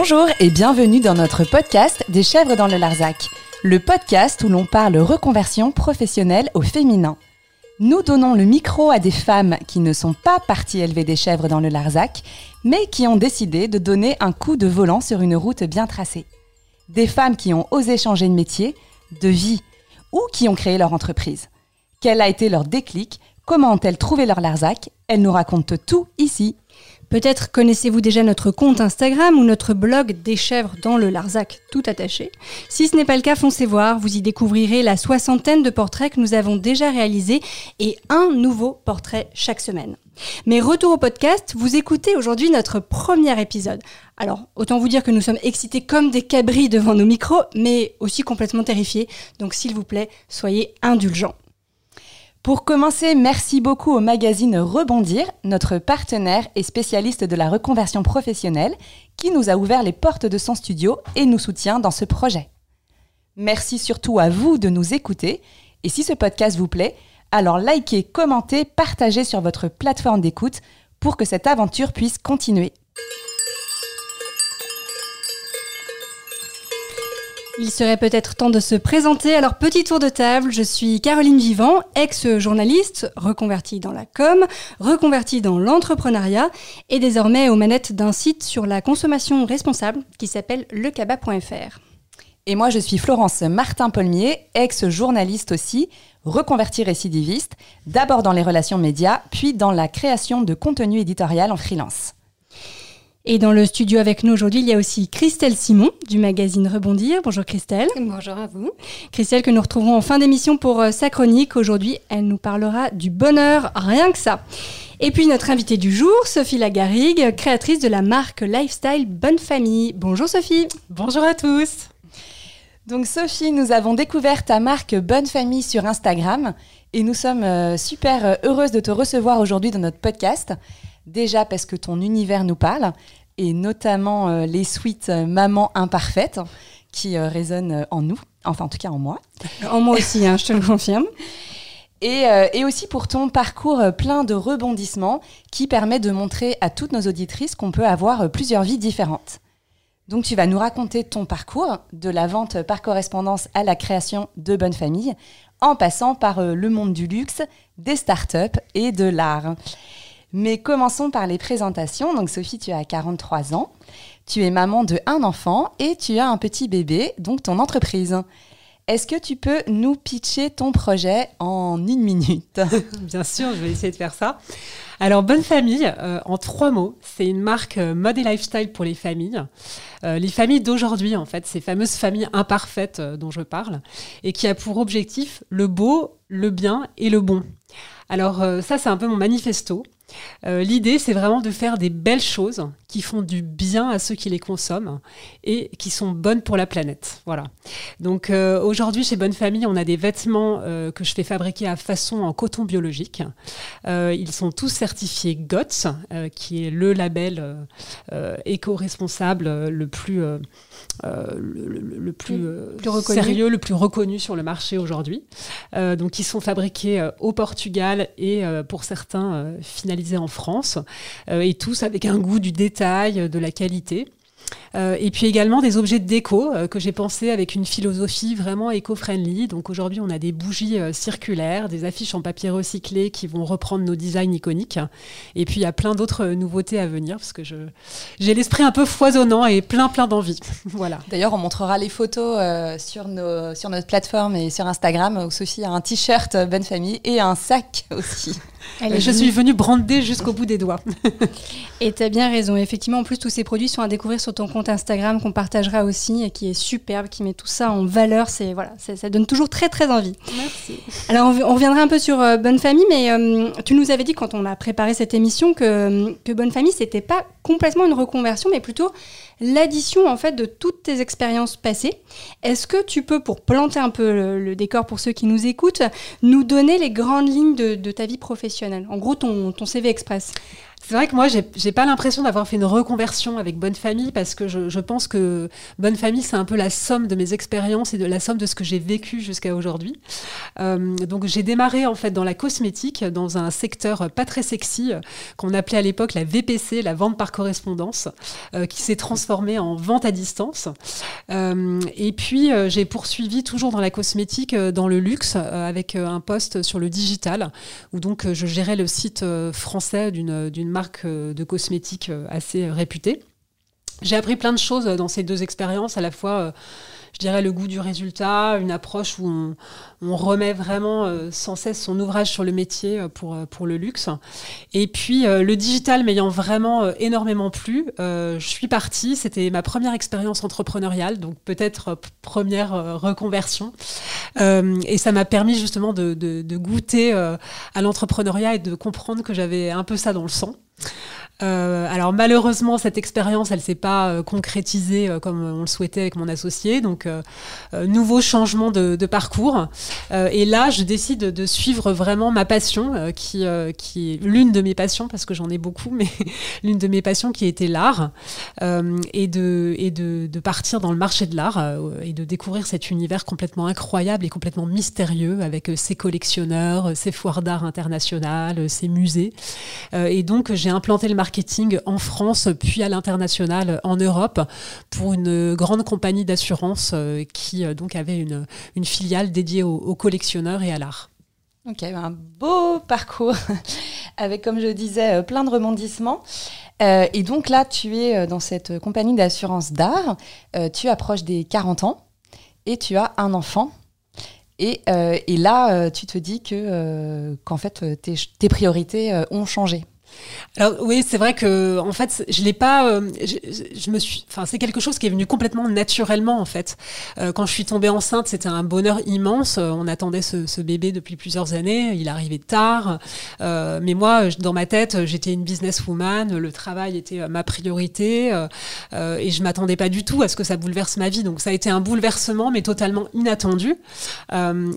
Bonjour et bienvenue dans notre podcast Des chèvres dans le Larzac, le podcast où l'on parle reconversion professionnelle au féminin. Nous donnons le micro à des femmes qui ne sont pas parties élever des chèvres dans le Larzac, mais qui ont décidé de donner un coup de volant sur une route bien tracée. Des femmes qui ont osé changer de métier, de vie, ou qui ont créé leur entreprise. Quel a été leur déclic? Comment ont-elles trouvé leur Larzac? Elles nous racontent tout ici. Peut-être connaissez-vous déjà notre compte Instagram ou notre blog Des chèvres dans le Larzac, tout attaché. Si ce n'est pas le cas, foncez voir, vous y découvrirez la soixantaine de portraits que nous avons déjà réalisés et un nouveau portrait chaque semaine. Mais retour au podcast, vous écoutez aujourd'hui notre premier épisode. Alors, autant vous dire que nous sommes excités comme des cabris devant nos micros, mais aussi complètement terrifiés, donc s'il vous plaît, soyez indulgents. Pour commencer, merci beaucoup au magazine Rebondir, notre partenaire et spécialiste de la reconversion professionnelle, qui nous a ouvert les portes de son studio et nous soutient dans ce projet. Merci surtout à vous de nous écouter, et si ce podcast vous plaît, alors likez, commentez, partagez sur votre plateforme d'écoute pour que cette aventure puisse continuer. Il serait peut-être temps de se présenter. Alors, petit tour de table, je suis Caroline Vivant, ex-journaliste, reconvertie dans la com, reconvertie dans l'entrepreneuriat et désormais aux manettes d'un site sur la consommation responsable qui s'appelle lecaba.fr. Et moi, je suis Florence Martin-Polmier, ex-journaliste aussi, reconvertie récidiviste, d'abord dans les relations médias, puis dans la création de contenu éditorial en freelance. Et dans le studio avec nous aujourd'hui, il y a aussi Christelle Simon du magazine Rebondir. Bonjour Christelle. Bonjour à vous. Christelle que nous retrouvons en fin d'émission pour euh, sa chronique. Aujourd'hui, elle nous parlera du bonheur, rien que ça. Et puis notre invitée du jour, Sophie Lagarigue, créatrice de la marque lifestyle Bonne Famille. Bonjour Sophie. Bonjour à tous. Donc Sophie, nous avons découvert ta marque Bonne Famille sur Instagram et nous sommes euh, super euh, heureuses de te recevoir aujourd'hui dans notre podcast. Déjà parce que ton univers nous parle et notamment euh, les suites euh, Maman imparfaite qui euh, résonnent en nous, enfin en tout cas en moi. En moi aussi, hein, je te le confirme. Et, et, aussi pour ton parcours plein de rebondissements qui permet de montrer à toutes nos auditrices qu'on peut avoir plusieurs vies différentes. Donc tu vas nous raconter ton parcours, de la vente par correspondance à la création de Bonne Famille, en passant par le monde du luxe, des startups et de l'art. Mais commençons par les présentations. Donc Sophie, tu as 43 ans, tu es maman de un enfant et tu as un petit bébé, donc ton entreprise. Est-ce que tu peux nous pitcher ton projet en une minute? Bien sûr, je vais essayer de faire ça. Alors, Bonne Famille, euh, en trois mots, c'est une marque euh, mode et lifestyle pour les familles. Euh, les familles d'aujourd'hui, en fait, ces fameuses familles imparfaites dont je parle, et qui a pour objectif le beau, le bien et le bon. Alors, ça, c'est un peu mon manifesto. Euh, l'idée, c'est vraiment de faire des belles choses qui font du bien à ceux qui les consomment et qui sont bonnes pour la planète. Voilà. Donc euh, aujourd'hui, chez Bonne Famille, on a des vêtements euh, que je fais fabriquer à façon en coton biologique. ils sont tous certifiés GOTS, qui est le label éco-responsable le plus, le, plus, sérieux, le plus reconnu sur le marché aujourd'hui. donc ils sont fabriqués au Portugal et pour certains finalisés en France, euh, et tous avec un goût du détail, de la qualité. Euh, et puis également des objets de déco euh, que j'ai pensé avec une philosophie vraiment éco-friendly. Donc aujourd'hui, on a des bougies circulaires, des affiches en papier recyclé qui vont reprendre nos designs iconiques. Et puis il y a plein d'autres nouveautés à venir parce que j'ai l'esprit un peu foisonnant et plein plein d'envie. voilà. D'ailleurs, on montrera les photos sur, nos, sur notre plateforme et sur Instagram où Sophie a un t-shirt Bonne Famille et un sac aussi. je suis venue brander jusqu'au bout des doigts. et tu as bien raison. Effectivement, en plus, tous ces produits sont à découvrir sur ton compte Instagram qu'on partagera aussi et qui est superbe, qui met tout ça en valeur. C'est voilà, ça donne toujours très très envie. Merci. Alors, on, reviendra un peu sur euh, Bonne Famille, mais euh, tu nous avais dit quand on a préparé cette émission que, que Bonne Famille, c'était pas complètement une reconversion, mais plutôt l'addition en fait de toutes tes expériences passées. Est-ce que tu peux, pour planter un peu le, décor pour ceux qui nous écoutent, nous donner les grandes lignes de, ta vie professionnelle? En gros, ton, ton CV Express. C'est vrai que moi, j'ai pas l'impression d'avoir fait une reconversion avec Bonne Famille parce que je, pense que Bonne Famille, c'est un peu la somme de mes expériences et de la somme de ce que j'ai vécu jusqu'à aujourd'hui. donc j'ai démarré en fait dans la cosmétique, dans un secteur pas très sexy qu'on appelait à l'époque la VPC, la vente par correspondance, qui s'est transformée en vente à distance. et puis j'ai poursuivi toujours dans la cosmétique, dans le luxe, avec un poste sur le digital, où donc je gérais le site français d'une marque de cosmétiques assez réputée. J'ai appris plein de choses dans ces deux expériences, à la fois, euh, je dirais, le goût du résultat, une approche où on, remet vraiment euh, sans cesse son ouvrage sur le métier euh, pour, pour le luxe. Et puis, le digital m'ayant vraiment énormément plu, je suis partie. C'était ma première expérience entrepreneuriale, donc peut-être première reconversion. et ça m'a permis justement de goûter à l'entrepreneuriat et de comprendre que j'avais un peu ça dans le sang. Euh, alors malheureusement, cette expérience, elle s'est pas euh, concrétisée euh, comme on le souhaitait avec mon associé. Donc, nouveau changement de, parcours. et là, je décide de suivre vraiment ma passion, qui, qui est l'une de mes passions, parce que j'en ai beaucoup, mais l'une de mes passions qui était l'art, et, de, et de, de, partir dans le marché de l'art et de découvrir cet univers complètement incroyable et complètement mystérieux avec ses collectionneurs, ses foires d'art internationales, ses musées. et donc, j'ai implanté le marché marketing en France, puis à l'international en Europe, pour une grande compagnie d'assurance euh, qui euh, donc avait une, filiale dédiée aux, collectionneurs et à l'art. Ok, un beau parcours avec, comme je disais, euh, plein de rebondissements. et donc là, tu es dans cette compagnie d'assurance d'art, tu approches des 40 ans et tu as un enfant. Et, là, tu te dis que qu'en fait, tes priorités ont changé. Alors oui, c'est vrai que en fait, je l'ai pas. Euh, je, me suis. Enfin, c'est quelque chose qui est venu complètement naturellement en fait. Euh, quand je suis tombée enceinte, c'était un bonheur immense. Euh, on attendait ce, bébé depuis plusieurs années. Il arrivait tard, mais moi, dans ma tête, j'étais une businesswoman. Le travail était ma priorité et je m'attendais pas du tout à ce que ça bouleverse ma vie. Donc ça a été un bouleversement, mais totalement inattendu.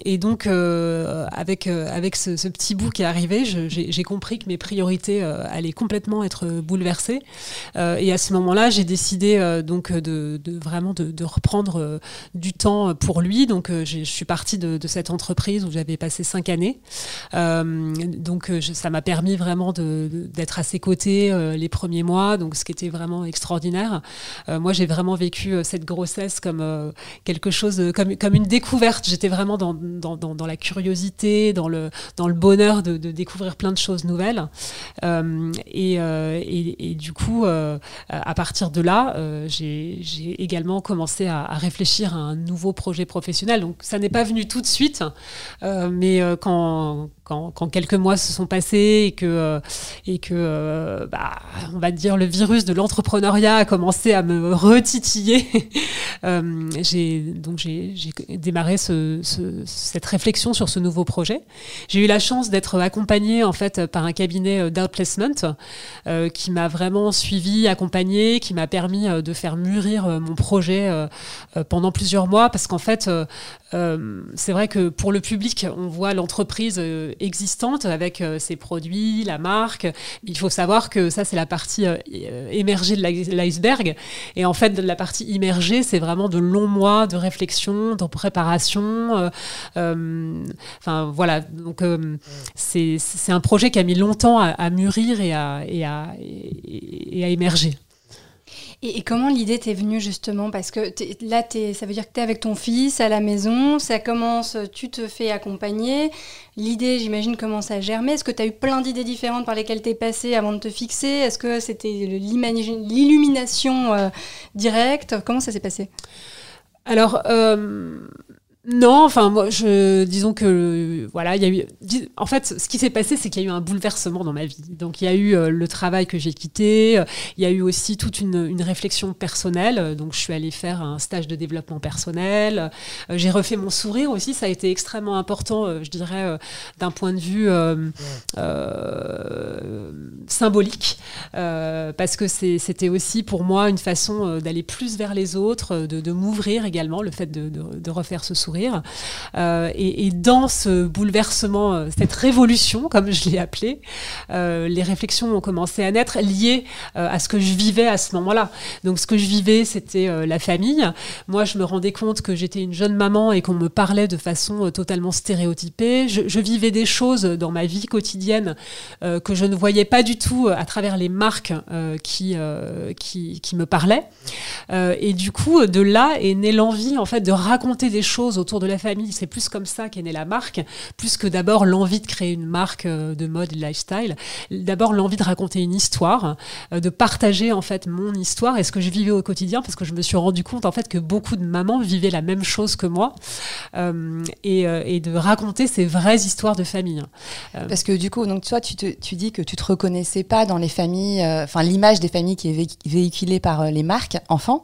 et donc avec avec ce, ce, petit bout qui est arrivé, j'ai compris que mes priorités allait complètement être bouleversée. Euh, et à ce moment-là, j'ai décidé euh, donc de, vraiment de, reprendre du temps pour lui. Donc je suis partie de, cette entreprise où j'avais passé cinq années. donc ça m'a permis vraiment d'être à ses côtés les premiers mois, donc ce qui était vraiment extraordinaire. moi, j'ai vraiment vécu cette grossesse comme quelque chose, comme, comme une découverte. J'étais vraiment dans, dans, dans, la curiosité, dans le, dans le bonheur de, découvrir plein de choses nouvelles. Euh, euh, et, du coup, euh, à partir de là, j'ai également commencé à, réfléchir à un nouveau projet professionnel. Donc, ça n'est pas venu tout de suite, mais quand, quelques mois se sont passés et que, et que bah, on va dire, le virus de l'entrepreneuriat a commencé à me retitiller, j'ai j'ai démarré cette réflexion sur ce nouveau projet. J'ai eu la chance d'être accompagnée en fait par un cabinet d'outplacement euh, qui m'a vraiment suivi, accompagné, qui m'a permis euh, de faire mûrir euh, mon projet pendant plusieurs mois. Parce qu'en fait, c'est vrai que pour le public, on voit l'entreprise existante avec ses produits, la marque. Il faut savoir que ça, c'est la partie émergée de l'iceberg. Et en fait, la partie immergée, c'est vraiment de longs mois de réflexion, de préparation. Enfin, voilà. Donc, c'est un projet qui a mis longtemps à mûrir et à, et à, et, à émerger. Et, comment l'idée t'est venue justement? Parce que là, ça veut dire que tu es avec ton fils à la maison, ça commence, tu te fais accompagner. L'idée, j'imagine, commence à germer. Est-ce que tu as eu plein d'idées différentes par lesquelles tu es passé avant de te fixer? Est-ce que c'était l'illumination euh, directe? Comment ça s'est passé? Alors, euh, non, enfin moi je disons que voilà, il y a eu en fait ce qui s'est passé c'est qu'il y a eu un bouleversement dans ma vie. Donc il y a eu euh, le travail que j'ai quitté, euh, il y a eu aussi toute une, réflexion personnelle. Donc je suis allée faire un stage de développement personnel, euh, j'ai refait mon sourire aussi, ça a été extrêmement important, je dirais d'un point de vue symbolique parce que c'était aussi pour moi une façon d'aller plus vers les autres, de, m'ouvrir également le fait de, de refaire ce sourire sourire. Et, dans ce bouleversement, cette révolution, comme je l'ai appelé, les réflexions ont commencé à naître liées à ce que je vivais à ce moment-là. Donc ce que je vivais, c'était la famille. Moi, je me rendais compte que j'étais une jeune maman et qu'on me parlait de façon totalement stéréotypée. Je, je, vivais des choses dans ma vie quotidienne que je ne voyais pas du tout à travers les marques qui, qui, qui, me parlaient. et du coup, de là est née l'envie en fait de raconter des choses autour de la famille. C'est plus comme ça qu'est née la marque, plus que d'abord l'envie de créer une marque euh, de mode et de lifestyle. D'abord l'envie de raconter une histoire, euh, de partager en fait mon histoire et ce que je vivais au quotidien, parce que je me suis rendu compte en fait que beaucoup de mamans vivaient la même chose que moi, euh, et, de raconter ces vraies histoires de famille. Parce que du coup, donc toi, tu dis que tu te reconnaissais pas dans les familles, enfin l'image des familles qui est véhiculée par les marques enfants.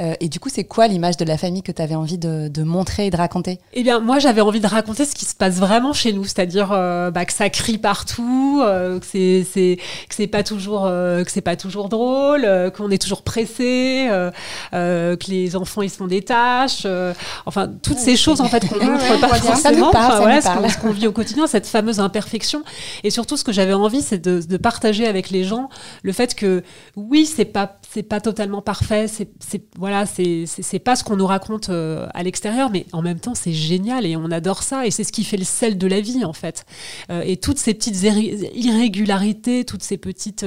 Euh, et du coup, c'est quoi l'image de la famille que tu avais envie de, montrer et de raconter? Eh bien, moi, j'avais envie de raconter ce qui se passe vraiment chez nous, c'est-à-dire euh, bah, que ça crie partout, euh, que c'est c'est que c'est pas toujours que c'est pas toujours drôle, qu'on est toujours pressé, que les enfants ils se font des tâches, enfin toutes ces choses en fait qu'on montre pas forcément, voilà, ce qu'on vit au quotidien, cette fameuse imperfection. Et surtout, ce que j'avais envie, c'est de, de, partager avec les gens le fait que oui, c'est pas c'est pas totalement parfait, c'est voilà, c'est pas ce qu'on nous raconte euh, à l'extérieur, mais en même temps, c'est génial et on adore ça et c'est ce qui fait le sel de la vie en fait. Euh, et toutes ces petites irrégularités, toutes ces petites,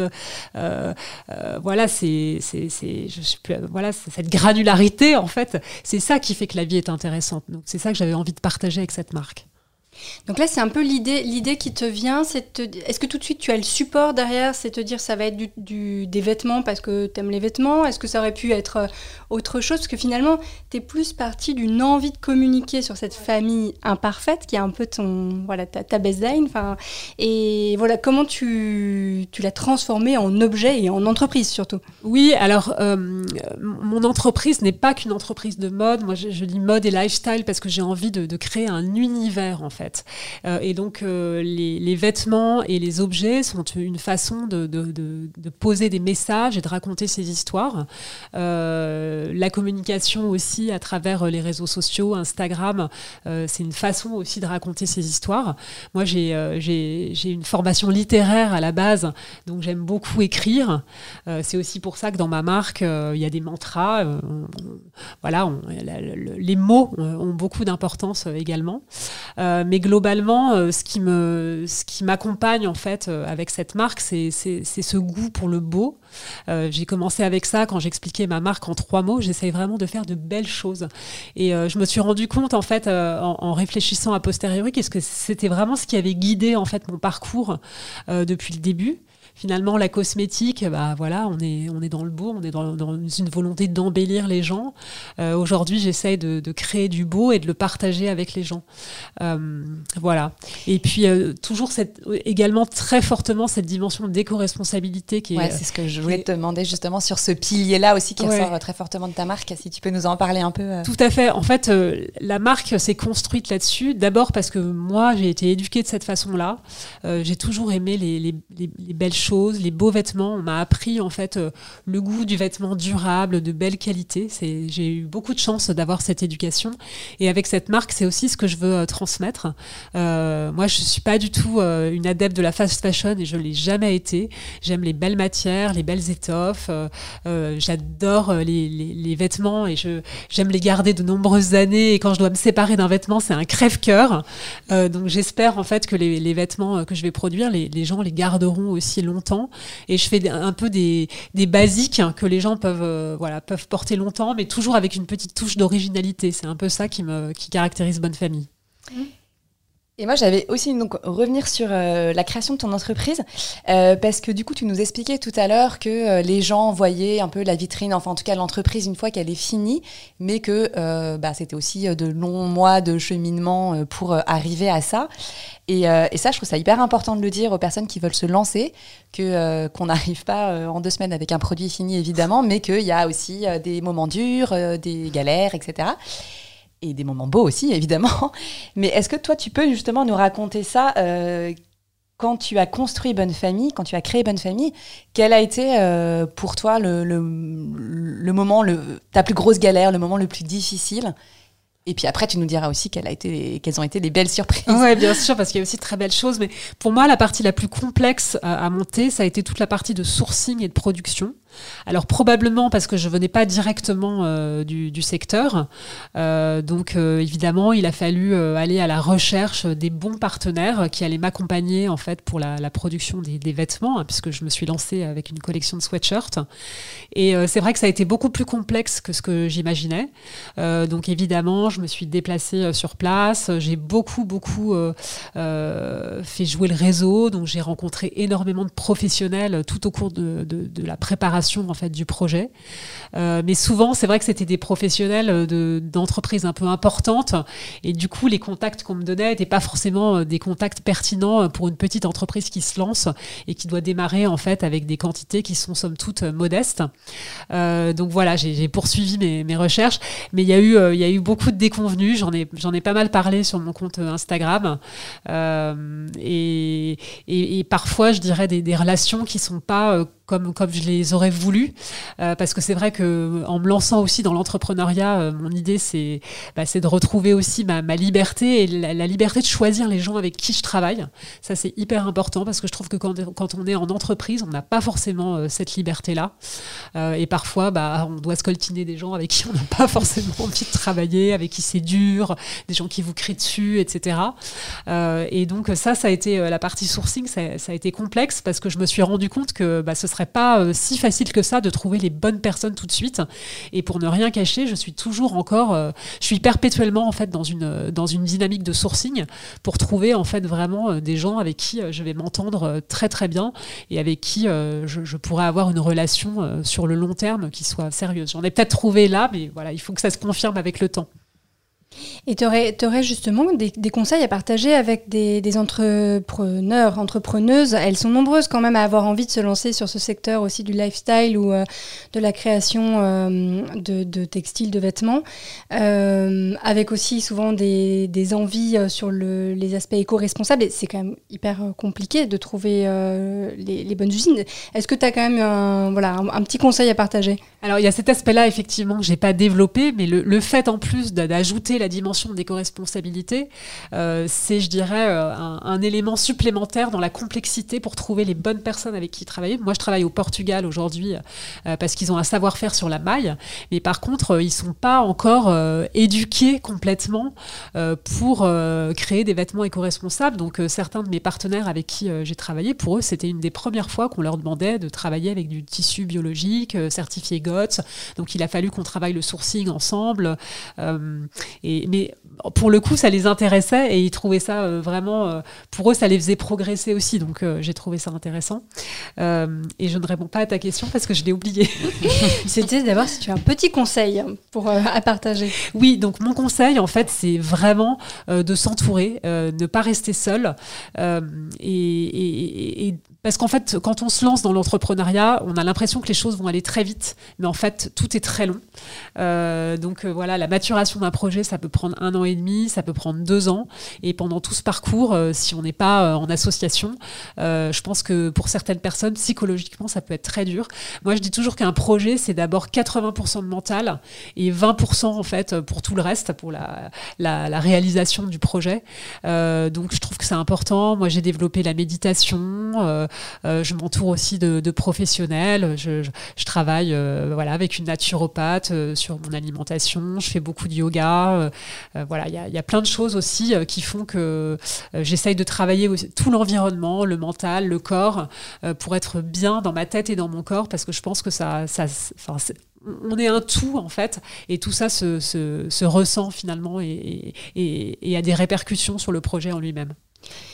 euh, voilà, c'est voilà, cette granularité en fait, c'est ça qui fait que la vie est intéressante. Donc c'est ça que j'avais envie de partager avec cette marque. Donc là, c'est un peu l'idée, l'idée qui te vient, c'est est-ce que tout de suite tu as le support derrière, c'est te dire ça va être du, des vêtements parce que tu aimes les vêtements, est-ce que ça aurait pu être euh, autre chose? Parce que finalement, tu es plus parti d'une envie de communiquer sur cette famille imparfaite qui est un peu ton, voilà, ta, ta baseline. Et voilà, comment tu, tu l'as transformée en objet et en entreprise surtout? Oui, alors euh, mon entreprise n'est pas qu'une entreprise de mode. Moi, je, dis mode et lifestyle parce que j'ai envie de, de créer un univers en fait. Euh, et donc euh, les, vêtements et les objets sont une façon de, poser des messages et de raconter ces histoires. Euh, la communication aussi à travers les réseaux sociaux, Instagram, c'est une façon aussi de raconter ces histoires. Moi, j'ai une formation littéraire à la base, donc j'aime beaucoup écrire. c'est aussi pour ça que dans ma marque, il y a des mantras. voilà, les mots ont beaucoup d'importance également. mais mais globalement, euh, ce qui ce qui m'accompagne en fait euh, avec cette marque, c'est ce goût pour le beau. Euh, j'ai commencé avec ça quand j'expliquais ma marque en trois mots. J'essaye vraiment de faire de belles choses. Et je me suis rendu compte en fait en, en, réfléchissant a posteriori qu'est-ce que c'était vraiment ce qui avait guidé en fait mon parcours depuis le début finalement, la cosmétique, bah voilà, on est, on est dans le beau, on est dans, une volonté d'embellir les gens. Euh, aujourd'hui, j'essaye de, créer du beau et de le partager avec les gens. Euh, voilà. Et puis, euh, toujours cette, également très fortement cette dimension d'éco-responsabilité qui est. c'est ce que je voulais te demander justement sur ce pilier-là aussi qui ressort très fortement de ta marque. Si tu peux nous en parler un peu. Tout à fait. En fait, la marque s'est construite là-dessus. D'abord parce que moi, j'ai été éduquée de cette façon-là. j'ai toujours aimé les, les, les belles choses les beaux vêtements. On m'a appris en fait euh, le goût du vêtement durable, de belle qualité. J'ai eu beaucoup de chance d'avoir cette éducation. Et avec cette marque, c'est aussi ce que je veux euh, transmettre. Euh, moi, je suis pas du tout une adepte de la fast fashion et je l'ai jamais été. J'aime les belles matières, les belles étoffes. j'adore les, les, vêtements et j'aime les garder de nombreuses années. Et quand je dois me séparer d'un vêtement, c'est un crève-cœur. donc j'espère en fait que les, les vêtements que je vais produire, les, les gens les garderont aussi longtemps et je fais un peu des, basiques que les gens peuvent, euh, voilà, peuvent porter longtemps, mais toujours avec une petite touche d'originalité. C'est un peu ça qui, me, caractérise Bonne Famille. Mmh. Et moi, j'avais aussi donc revenir sur euh, la création de ton entreprise, euh, parce que du coup, tu nous expliquais tout à l'heure que euh, les gens voyaient un peu la vitrine, enfin en tout cas l'entreprise une fois qu'elle est finie, mais que bah, c'était aussi de longs mois de cheminement pour arriver à ça. Et, ça, je trouve ça hyper important de le dire aux personnes qui veulent se lancer, qu'on n'arrive pas en deux semaines avec un produit fini évidemment, mais qu'il y a aussi des moments durs, des galères, etc et des moments beaux aussi, évidemment. Mais est-ce que toi, tu peux justement nous raconter ça euh, quand tu as construit Bonne Famille, quand tu as créé Bonne Famille, quel a été euh, pour toi le, le, moment, ta plus grosse galère, le moment le plus difficile? Et puis après, tu nous diras aussi quelles, a ont été les belles surprises. Oui, bien sûr, parce qu'il y a aussi de très belles choses. Mais pour moi, la partie la plus complexe à, à monter, ça a été toute la partie de sourcing et de production. Alors probablement parce que je venais pas directement euh, du, secteur, euh, donc euh, évidemment il a fallu aller à la recherche des bons partenaires qui allaient m'accompagner en fait pour la, production des, vêtements, hein, puisque je me suis lancée avec une collection de sweatshirts. Et c'est vrai que ça a été beaucoup plus complexe que ce que j'imaginais. donc évidemment je me suis déplacée sur place, j'ai beaucoup beaucoup fait jouer le réseau, donc j'ai rencontré énormément de professionnels tout au cours de, de la préparation en fait du projet. Euh, mais souvent, c'est vrai que c'était des professionnels euh, d'entreprises un peu importantes et du coup, les contacts qu'on me donnait n'étaient pas forcément euh, des contacts pertinents pour une petite entreprise qui se lance et qui doit démarrer en fait avec des quantités qui sont somme toute modestes. donc voilà, j'ai poursuivi mes, mes, recherches, mais il y a eu il y a eu beaucoup de déconvenus. J'en ai ai pas mal parlé sur mon compte Instagram et, et, parfois, je dirais des, des relations qui sont pas comme, comme je les aurais voulu. Euh, parce que c'est vrai que en me lançant aussi dans l'entrepreneuriat, euh, mon idée c'est bah, de retrouver aussi ma, ma liberté et la, liberté de choisir les gens avec qui je travaille. Ça c'est hyper important parce que je trouve que quand, quand on est en entreprise, on n'a pas forcément euh, cette liberté-là. et parfois, bah, on doit scoltiner des gens avec qui on n'a pas forcément envie de travailler, avec qui c'est dur, des gens qui vous crient dessus, etc. et donc ça, ça a été la partie sourcing, ça, ça, a été complexe parce que je me suis rendu compte que bah, ce serait pas euh, si facile que ça de trouver les bonnes personnes tout de suite. Et pour ne rien cacher, je suis toujours encore, euh, je suis perpétuellement en fait dans une dans une dynamique de sourcing pour trouver en fait vraiment euh, des gens avec qui je vais m'entendre très très bien et avec qui je, je, pourrais avoir une relation sur le long terme qui soit sérieuse. J'en ai peut-être trouvé là, mais voilà, il faut que ça se confirme avec le temps. Et tu aurais, justement des, conseils à partager avec des, entrepreneurs, entrepreneuses? Elles sont nombreuses quand même à avoir envie de se lancer sur ce secteur aussi du lifestyle ou euh, de la création euh, de, textiles, de vêtements, euh, avec aussi souvent des, envies sur les aspects éco-responsables. Et c'est quand même hyper compliqué de trouver les, bonnes usines. Est-ce que tu as quand même voilà, un, petit conseil à partager? Alors il y a cet aspect-là effectivement que j'ai pas développé, mais le, le fait en plus d'ajouter la dimension d'éco-responsabilité, euh, c'est, je dirais, euh, un, élément supplémentaire dans la complexité pour trouver les bonnes personnes avec qui travailler. Moi, je travaille au Portugal aujourd'hui euh, parce qu'ils ont un savoir-faire sur la maille, mais par contre, ils sont pas encore éduqués complètement pour créer des vêtements éco-responsables. Donc, certains de mes partenaires avec qui j'ai travaillé, pour eux, c'était une des premières fois qu'on leur demandait de travailler avec du tissu biologique certifié Donc, il a fallu qu'on travaille le sourcing ensemble. et mais pour le coup, ça les intéressait et ils trouvaient ça euh, vraiment, euh, pour eux, ça les faisait progresser aussi. Donc euh, j'ai trouvé ça intéressant. et je ne réponds pas à ta question parce que je l'ai oublié. C'était d'abord si tu as un petit conseil pour à partager. Oui, donc mon conseil, en fait, c'est vraiment de s'entourer, ne pas rester seul et, et parce qu'en fait, quand on se lance dans l'entrepreneuriat, on a l'impression que les choses vont aller très vite, mais en fait, tout est très long. Euh, donc euh, voilà, la maturation d'un projet, ça peut prendre un an et demi, ça peut prendre deux ans, et pendant tout ce parcours, euh, si on n'est pas en association, je pense que pour certaines personnes, psychologiquement, ça peut être très dur. Moi, je dis toujours qu'un projet, c'est d'abord 80% de mental et 20% en fait pour tout le reste, pour la, la, réalisation du projet. donc, je trouve que c'est important. Moi, j'ai développé la méditation. Euh, je m'entoure aussi de, professionnels. Je, travaille euh, voilà, avec une naturopathe euh, sur mon alimentation. Je fais beaucoup de yoga. voilà, il y, a plein de choses aussi qui font que j'essaye de travailler tout l'environnement, le mental, le corps, pour être bien dans ma tête et dans mon corps, parce que je pense que ça, on est un tout en fait, et tout ça se, ressent finalement et, a des répercussions sur le projet en lui-même.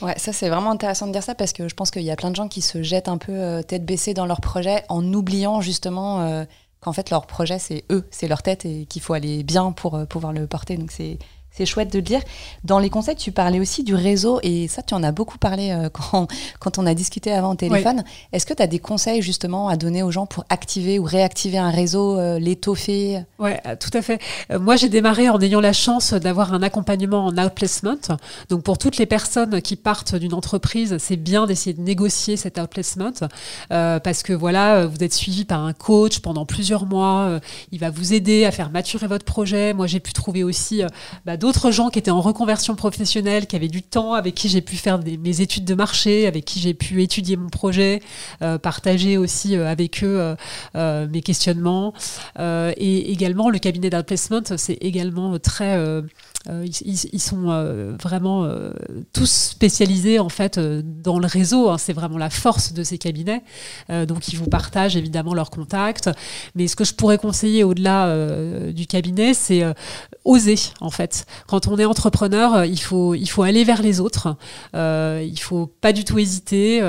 Ouais, ça c'est vraiment intéressant de dire ça parce que je pense qu'il y a plein de gens qui se jettent un peu euh, tête baissée dans leur projet en oubliant justement euh, qu'en fait leur projet c'est eux, c'est leur tête et qu'il faut aller bien pour euh, pouvoir le porter. C'est chouette de le dire. Dans les conseils, tu parlais aussi du réseau, et ça, tu en as beaucoup parlé euh, quand, quand on a discuté avant au téléphone. Est-ce que tu as des conseils justement à donner aux gens pour activer ou réactiver un réseau, euh, l'étoffer? Oui, euh, tout à fait. moi, j'ai démarré en ayant la chance d'avoir un accompagnement en outplacement. Donc, pour toutes les personnes qui partent d'une entreprise, c'est bien d'essayer de négocier cet outplacement parce que voilà, vous êtes suivi par un coach pendant plusieurs mois. il va vous aider à faire maturer votre projet. Moi, j'ai pu trouver aussi bah, d'autres gens qui étaient en reconversion professionnelle, qui avaient du temps, avec qui j'ai pu faire mes études de marché, avec qui j'ai pu étudier mon projet, euh, partager aussi euh, avec eux euh, mes questionnements. et également, le cabinet d'outplacement, c'est également très euh, ils, sont euh, vraiment euh, tous spécialisés en fait dans le réseau. Hein. c'est vraiment la force de ces cabinets. donc ils vous partagent évidemment leurs contacts. Mais ce que je pourrais conseiller au-delà du cabinet, c'est oser en fait. Quand on est entrepreneur, il faut il faut aller vers les autres. il faut pas du tout hésiter.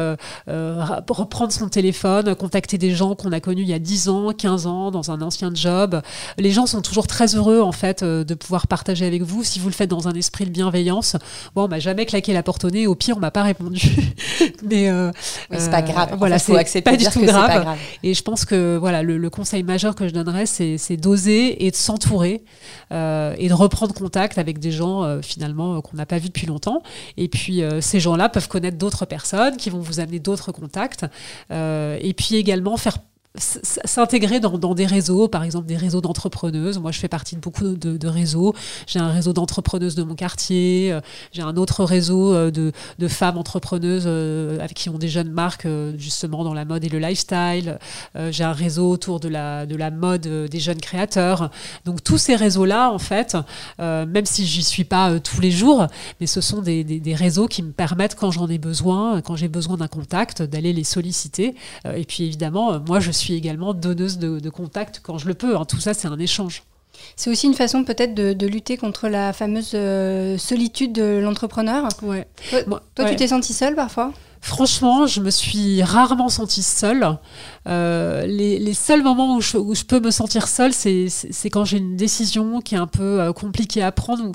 reprendre son téléphone, contacter des gens qu'on a connus il y a 10 ans, 15 ans dans un ancien job. Les gens sont toujours très heureux en fait de pouvoir partager avec vous si vous le faites dans un esprit de bienveillance, bon, on m'a jamais claqué la porte au nez. Au pire, on m'a pas répondu. mais euh, c'est pas grave. Euh, voilà, c'est pas du tout grave. Et je pense que voilà, le, conseil majeur que je donnerais, c'est d'oser et de s'entourer euh, et de reprendre contact avec des gens finalement qu'on n'a pas vus depuis longtemps. Et puis ces gens-là peuvent connaître d'autres personnes qui vont vous amener d'autres contacts. et puis également faire s'intégrer dans, des réseaux, par exemple des réseaux d'entrepreneuses. Moi, je fais partie de beaucoup de, réseaux. J'ai un réseau d'entrepreneuses de mon quartier. Euh, j'ai un autre réseau euh, de, de femmes entrepreneuses euh, avec qui ont des jeunes marques justement dans la mode et le lifestyle. J'ai un réseau autour de la, de la mode des jeunes créateurs. Donc tous ces réseaux-là, en fait, même si j'y suis pas tous les jours, mais ce sont des, des, des réseaux qui me permettent, quand j'en ai besoin, quand j'ai besoin d'un contact, d'aller les solliciter. et puis évidemment, moi, je suis suis également donneuse de, de contact quand je le peux. Hein. Tout ça, c'est un échange. C'est aussi une façon peut-être de, lutter contre la fameuse euh, solitude de l'entrepreneur. Ouais. Toi, tu t'es sentie seule parfois? Franchement, je me suis rarement sentie seule. Euh, les, seuls moments où je, où je, peux me sentir seule, c'est quand j'ai une décision qui est un peu euh, compliquée à prendre,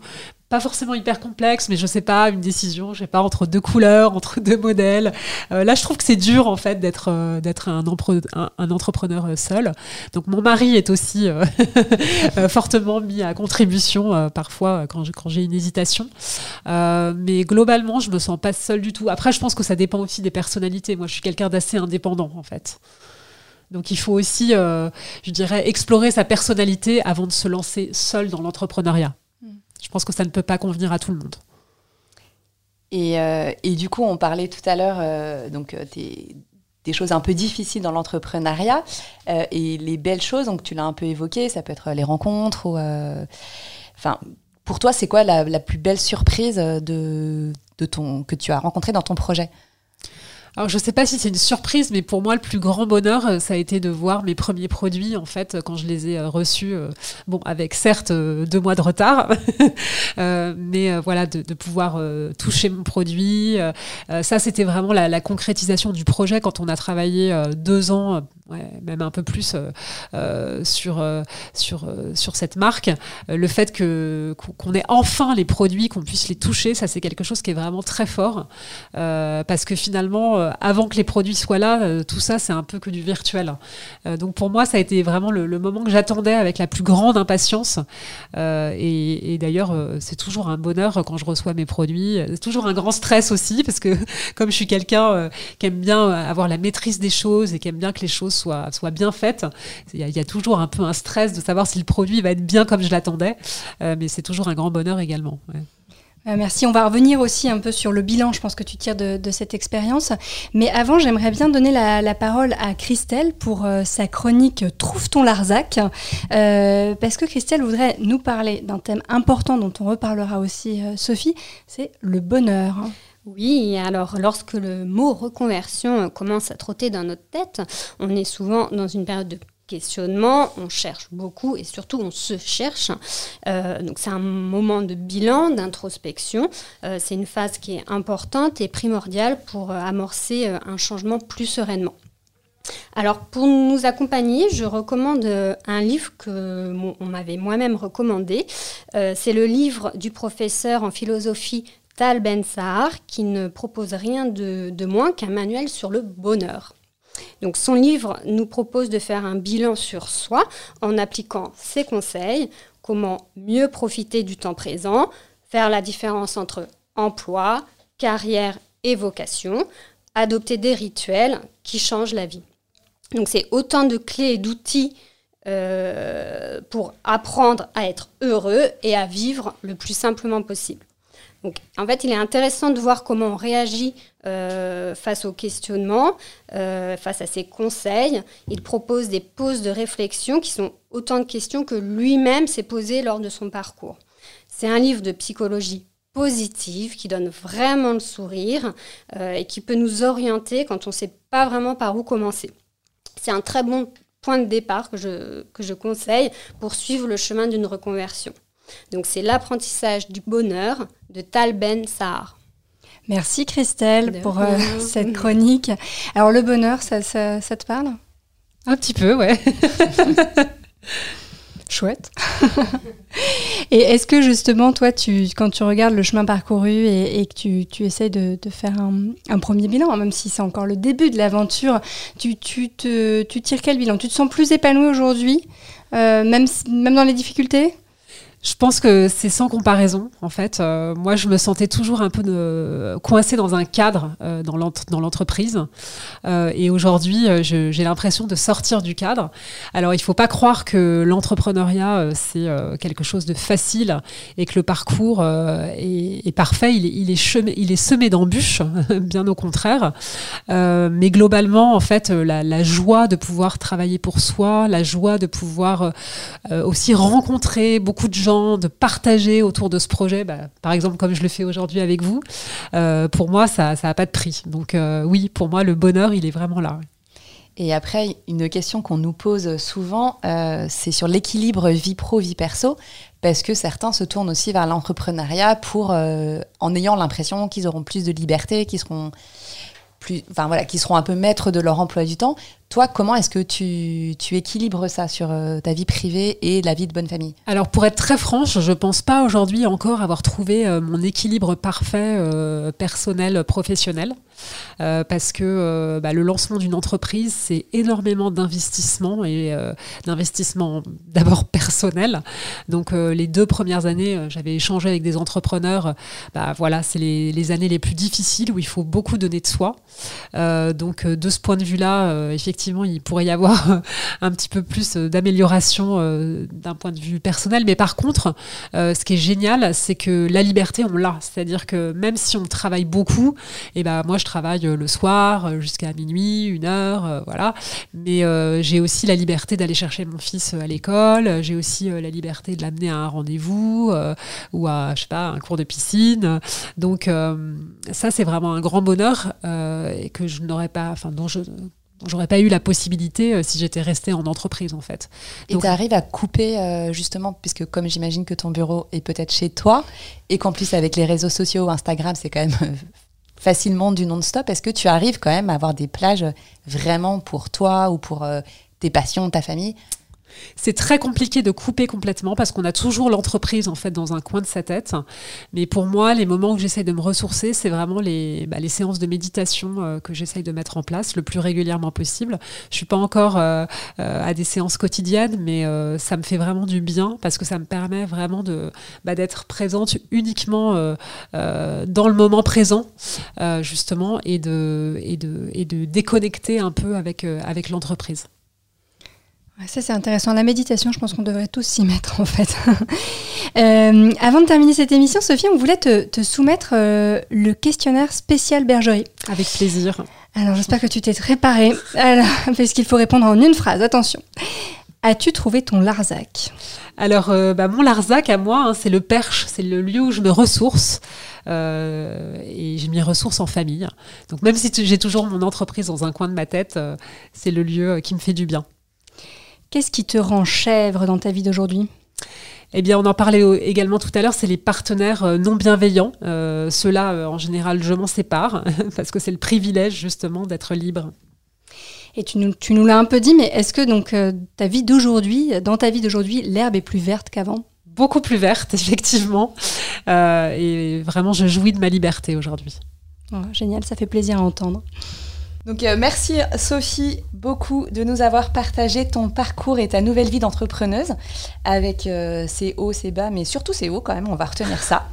pas forcément hyper complexe, mais je sais pas, une décision, je sais pas, entre deux couleurs, entre deux modèles. Euh, là, je trouve que c'est dur, en fait, d'être euh, un, entrepreneur euh, seul. Donc, mon mari est aussi fortement mis à contribution, parfois, quand j'ai une hésitation. mais globalement, je me sens pas seule du tout. Après, je pense que ça dépend aussi des personnalités. Moi, je suis quelqu'un d'assez indépendant, en fait. Donc il faut aussi, je dirais, explorer sa personnalité avant de se lancer seul dans l'entrepreneuriat. Je pense que ça ne peut pas convenir à tout le monde. Et, euh, et du coup, on parlait tout à l'heure euh, donc euh, des choses un peu difficiles dans l'entrepreneuriat et les belles choses. Donc tu l'as un peu évoqué, ça peut être les rencontres enfin. Pour toi, c'est quoi la, la, plus belle surprise de, de ton, que tu as rencontrée dans ton projet? Alors je sais pas si c'est une surprise, mais pour moi le plus grand bonheur, euh, ça a été de voir mes premiers produits en fait quand je les ai euh, reçus. Euh, bon, avec certes deux mois de retard, mais voilà de, pouvoir toucher mon produit. ça, c'était vraiment la, concrétisation du projet quand on a travaillé deux ans même un peu plus euh, euh, sur, euh, sur, sur cette marque. le fait que, qu'on ait enfin les produits, qu'on puisse les toucher, ça c'est quelque chose qui est vraiment très fort. parce que finalement, avant que les produits soient là, tout ça c'est un peu que du virtuel. donc pour moi, ça a été vraiment le, moment que j'attendais avec la plus grande impatience. et, et d'ailleurs, c'est toujours un bonheur quand je reçois mes produits. C'est toujours un grand stress aussi, parce que comme je suis quelqu'un qui aime bien avoir la maîtrise des choses et qui aime bien que les choses soit, bien faite. Il y, a, toujours un peu un stress de savoir si le produit va être bien comme je l'attendais, euh, mais c'est toujours un grand bonheur également. Euh, merci. On va revenir aussi un peu sur le bilan, je pense que tu tires de, cette expérience. Mais avant, j'aimerais bien donner la, parole à Christelle pour euh, sa chronique Trouve ton Larzac. parce que Christelle voudrait nous parler d'un thème important dont on reparlera aussi, Sophie, c'est le bonheur. Oui, alors lorsque le mot reconversion commence à trotter dans notre tête, on est souvent dans une période de questionnement, on cherche beaucoup et surtout on se cherche. Euh, donc c'est un moment de bilan, d'introspection. Euh, c'est une phase qui est importante et primordiale pour euh, amorcer un changement plus sereinement. Alors pour nous accompagner, je recommande un livre que on m'avait moi-même recommandé. c'est le livre du professeur en philosophie Tal Ben Sahar qui ne propose rien de, moins qu'un manuel sur le bonheur. Donc son livre nous propose de faire un bilan sur soi en appliquant ses conseils, comment mieux profiter du temps présent, faire la différence entre emploi, carrière et vocation, adopter des rituels qui changent la vie. Donc c'est autant de clés et d'outils euh, pour apprendre à être heureux et à vivre le plus simplement possible. Donc, en fait, il est intéressant de voir comment on réagit euh, face aux questionnements, euh, face à ses conseils. Il propose des pauses de réflexion qui sont autant de questions que lui-même s'est posé lors de son parcours. C'est un livre de psychologie positive qui donne vraiment le sourire euh, et qui peut nous orienter quand on ne sait pas vraiment par où commencer. C'est un très bon point de départ que je, que je conseille pour suivre le chemin d'une reconversion. Donc c'est l'apprentissage du bonheur de Tal Ben Sahar. Merci Christelle pour euh, cette chronique. Alors le bonheur, ça, ça, te parle? Un petit peu, ouais. Chouette. et est-ce que justement, toi, tu, quand tu regardes le chemin parcouru et, que tu, tu essayes de, faire un, premier bilan, même si c'est encore le début de l'aventure, tu, tu, te, tu tires quel bilan? Tu te sens plus épanoui aujourd'hui, euh, même, même dans les difficultés? Je pense que c'est sans comparaison, en fait. Euh, moi, je me sentais toujours un peu coincée dans un cadre euh, dans l'entreprise. Euh, et aujourd'hui, j'ai l'impression de sortir du cadre. Alors, il ne faut pas croire que l'entrepreneuriat, c'est quelque chose de facile et que le parcours est, parfait. Il est, il est, il est semé d'embûches, bien au contraire. mais globalement, en fait, la, la, joie de pouvoir travailler pour soi, la joie de pouvoir aussi rencontrer beaucoup de gens de partager autour de ce projet, bah, par exemple comme je le fais aujourd'hui avec vous, euh, pour moi, ça n'a pas de prix. Donc euh, oui, pour moi, le bonheur, il est vraiment là. Et après, une question qu'on nous pose souvent, euh, c'est sur l'équilibre vie pro, vie perso, parce que certains se tournent aussi vers l'entrepreneuriat pour, en ayant l'impression qu'ils auront plus de liberté, qu'ils seront plus, enfin voilà, qui seront un peu maîtres de leur emploi du temps. Toi, comment est-ce que tu, équilibres ça sur euh, ta vie privée et la vie de bonne famille? Alors, pour être très franche, je pense pas aujourd'hui encore avoir trouvé euh, mon équilibre parfait euh, personnel, professionnel. parce que bah, le lancement d'une entreprise, c'est énormément d'investissement et d'investissement d'abord personnel. Donc les deux premières années, j'avais échangé avec des entrepreneurs. Bah, voilà, c'est les, les, années les plus difficiles où il faut beaucoup donner de soi. donc de ce point de vue-là, effectivement, effectivement, il pourrait y avoir un petit peu plus euh, d'amélioration euh, d'un point de vue personnel. Mais par contre, euh, ce qui est génial, c'est que la liberté, on l'a. C'est-à-dire que même si on travaille beaucoup, et eh ben moi, je travaille le soir jusqu'à minuit, une heure, voilà. Mais j'ai aussi la liberté d'aller chercher mon fils à l'école. J'ai aussi la liberté de l'amener à un rendez-vous ou à, je sais pas, un cours de piscine. Donc ça, c'est vraiment un grand bonheur et que je n'aurais pas, enfin, dont je j'aurais pas eu la possibilité euh, si j'étais restée en entreprise en fait. Et tu arrives à couper euh, justement, puisque comme j'imagine que ton bureau est peut-être chez toi, et qu'en plus avec les réseaux sociaux, Instagram, c'est quand même facilement du non-stop, est-ce que tu arrives quand même à avoir des plages vraiment pour toi ou pour euh, tes passions, ta famille? C'est très compliqué de couper complètement parce qu'on a toujours l'entreprise en fait dans un coin de sa tête. Mais pour moi, les moments où j'essaye de me ressourcer, c'est vraiment les, bah, séances de méditation euh, que j'essaye de mettre en place le plus régulièrement possible. Je suis pas encore euh, euh, à des séances quotidiennes, mais ça me fait vraiment du bien parce que ça me permet vraiment bah, d'être présente uniquement dans le moment présent, justement, et de, déconnecter un peu avec l'entreprise. Ça, c'est intéressant. La méditation, je pense qu'on devrait tous s'y mettre, en fait. Euh, avant de terminer cette émission, Sophie, on voulait te, soumettre euh, le questionnaire spécial bergerie. Avec plaisir. Alors, j'espère que tu t'es préparée, parce qu'il faut répondre en une phrase. Attention. As-tu trouvé ton Larzac? Alors, euh, bah, mon Larzac, à moi, hein, c'est le perche, c'est le lieu où je me ressource. et je m'y ressource en famille. Donc, même si j'ai toujours mon entreprise dans un coin de ma tête, c'est le lieu qui me fait du bien. Qu'est-ce qui te rend chèvre dans ta vie d'aujourd'hui? Eh bien, on en parlait également tout à l'heure, c'est les partenaires euh, non bienveillants. Euh, Ceux-là, euh, en général, je m'en sépare parce que c'est le privilège justement d'être libre. Et tu nous, tu nous l'as un peu dit, mais est-ce que donc ta vie d'aujourd'hui, dans ta vie d'aujourd'hui, l'herbe est plus verte qu'avant? Beaucoup plus verte, effectivement. Euh, et vraiment, je jouis de ma liberté aujourd'hui. Oh, génial, ça fait plaisir à entendre. Donc euh, merci Sophie beaucoup de nous avoir partagé ton parcours et ta nouvelle vie d'entrepreneuse avec euh, ses hauts, ses bas, mais surtout ses hauts quand même, on va retenir ça.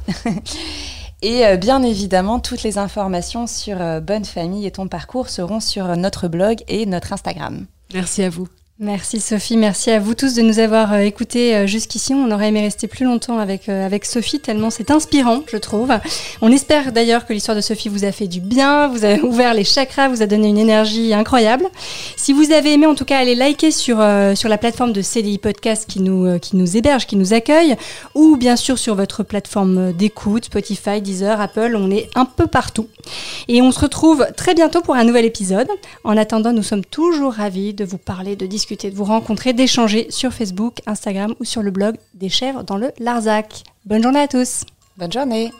et euh, bien évidemment, toutes les informations sur euh, Bonne Famille et ton parcours seront sur notre blog et notre Instagram. Merci à vous. Merci Sophie, merci à vous tous de nous avoir euh, écoutés euh, jusqu'ici. On aurait aimé rester plus longtemps avec, euh, avec Sophie, tellement c'est inspirant, je trouve. On espère d'ailleurs que l'histoire de Sophie vous a fait du bien, vous a ouvert les chakras, vous a donné une énergie incroyable. Si vous avez aimé, en tout cas, allez liker sur, sur la plateforme de CDI Podcast qui nous, qui nous héberge, qui nous accueille, ou bien sûr sur votre plateforme d'écoute, Spotify, Deezer, Apple, on est un peu partout. Et on se retrouve très bientôt pour un nouvel épisode. En attendant, nous sommes toujours ravis de vous parler, de de vous rencontrer, d'échanger sur Facebook, Instagram ou sur le blog des chèvres dans le Larzac. Bonne journée à tous. Bonne journée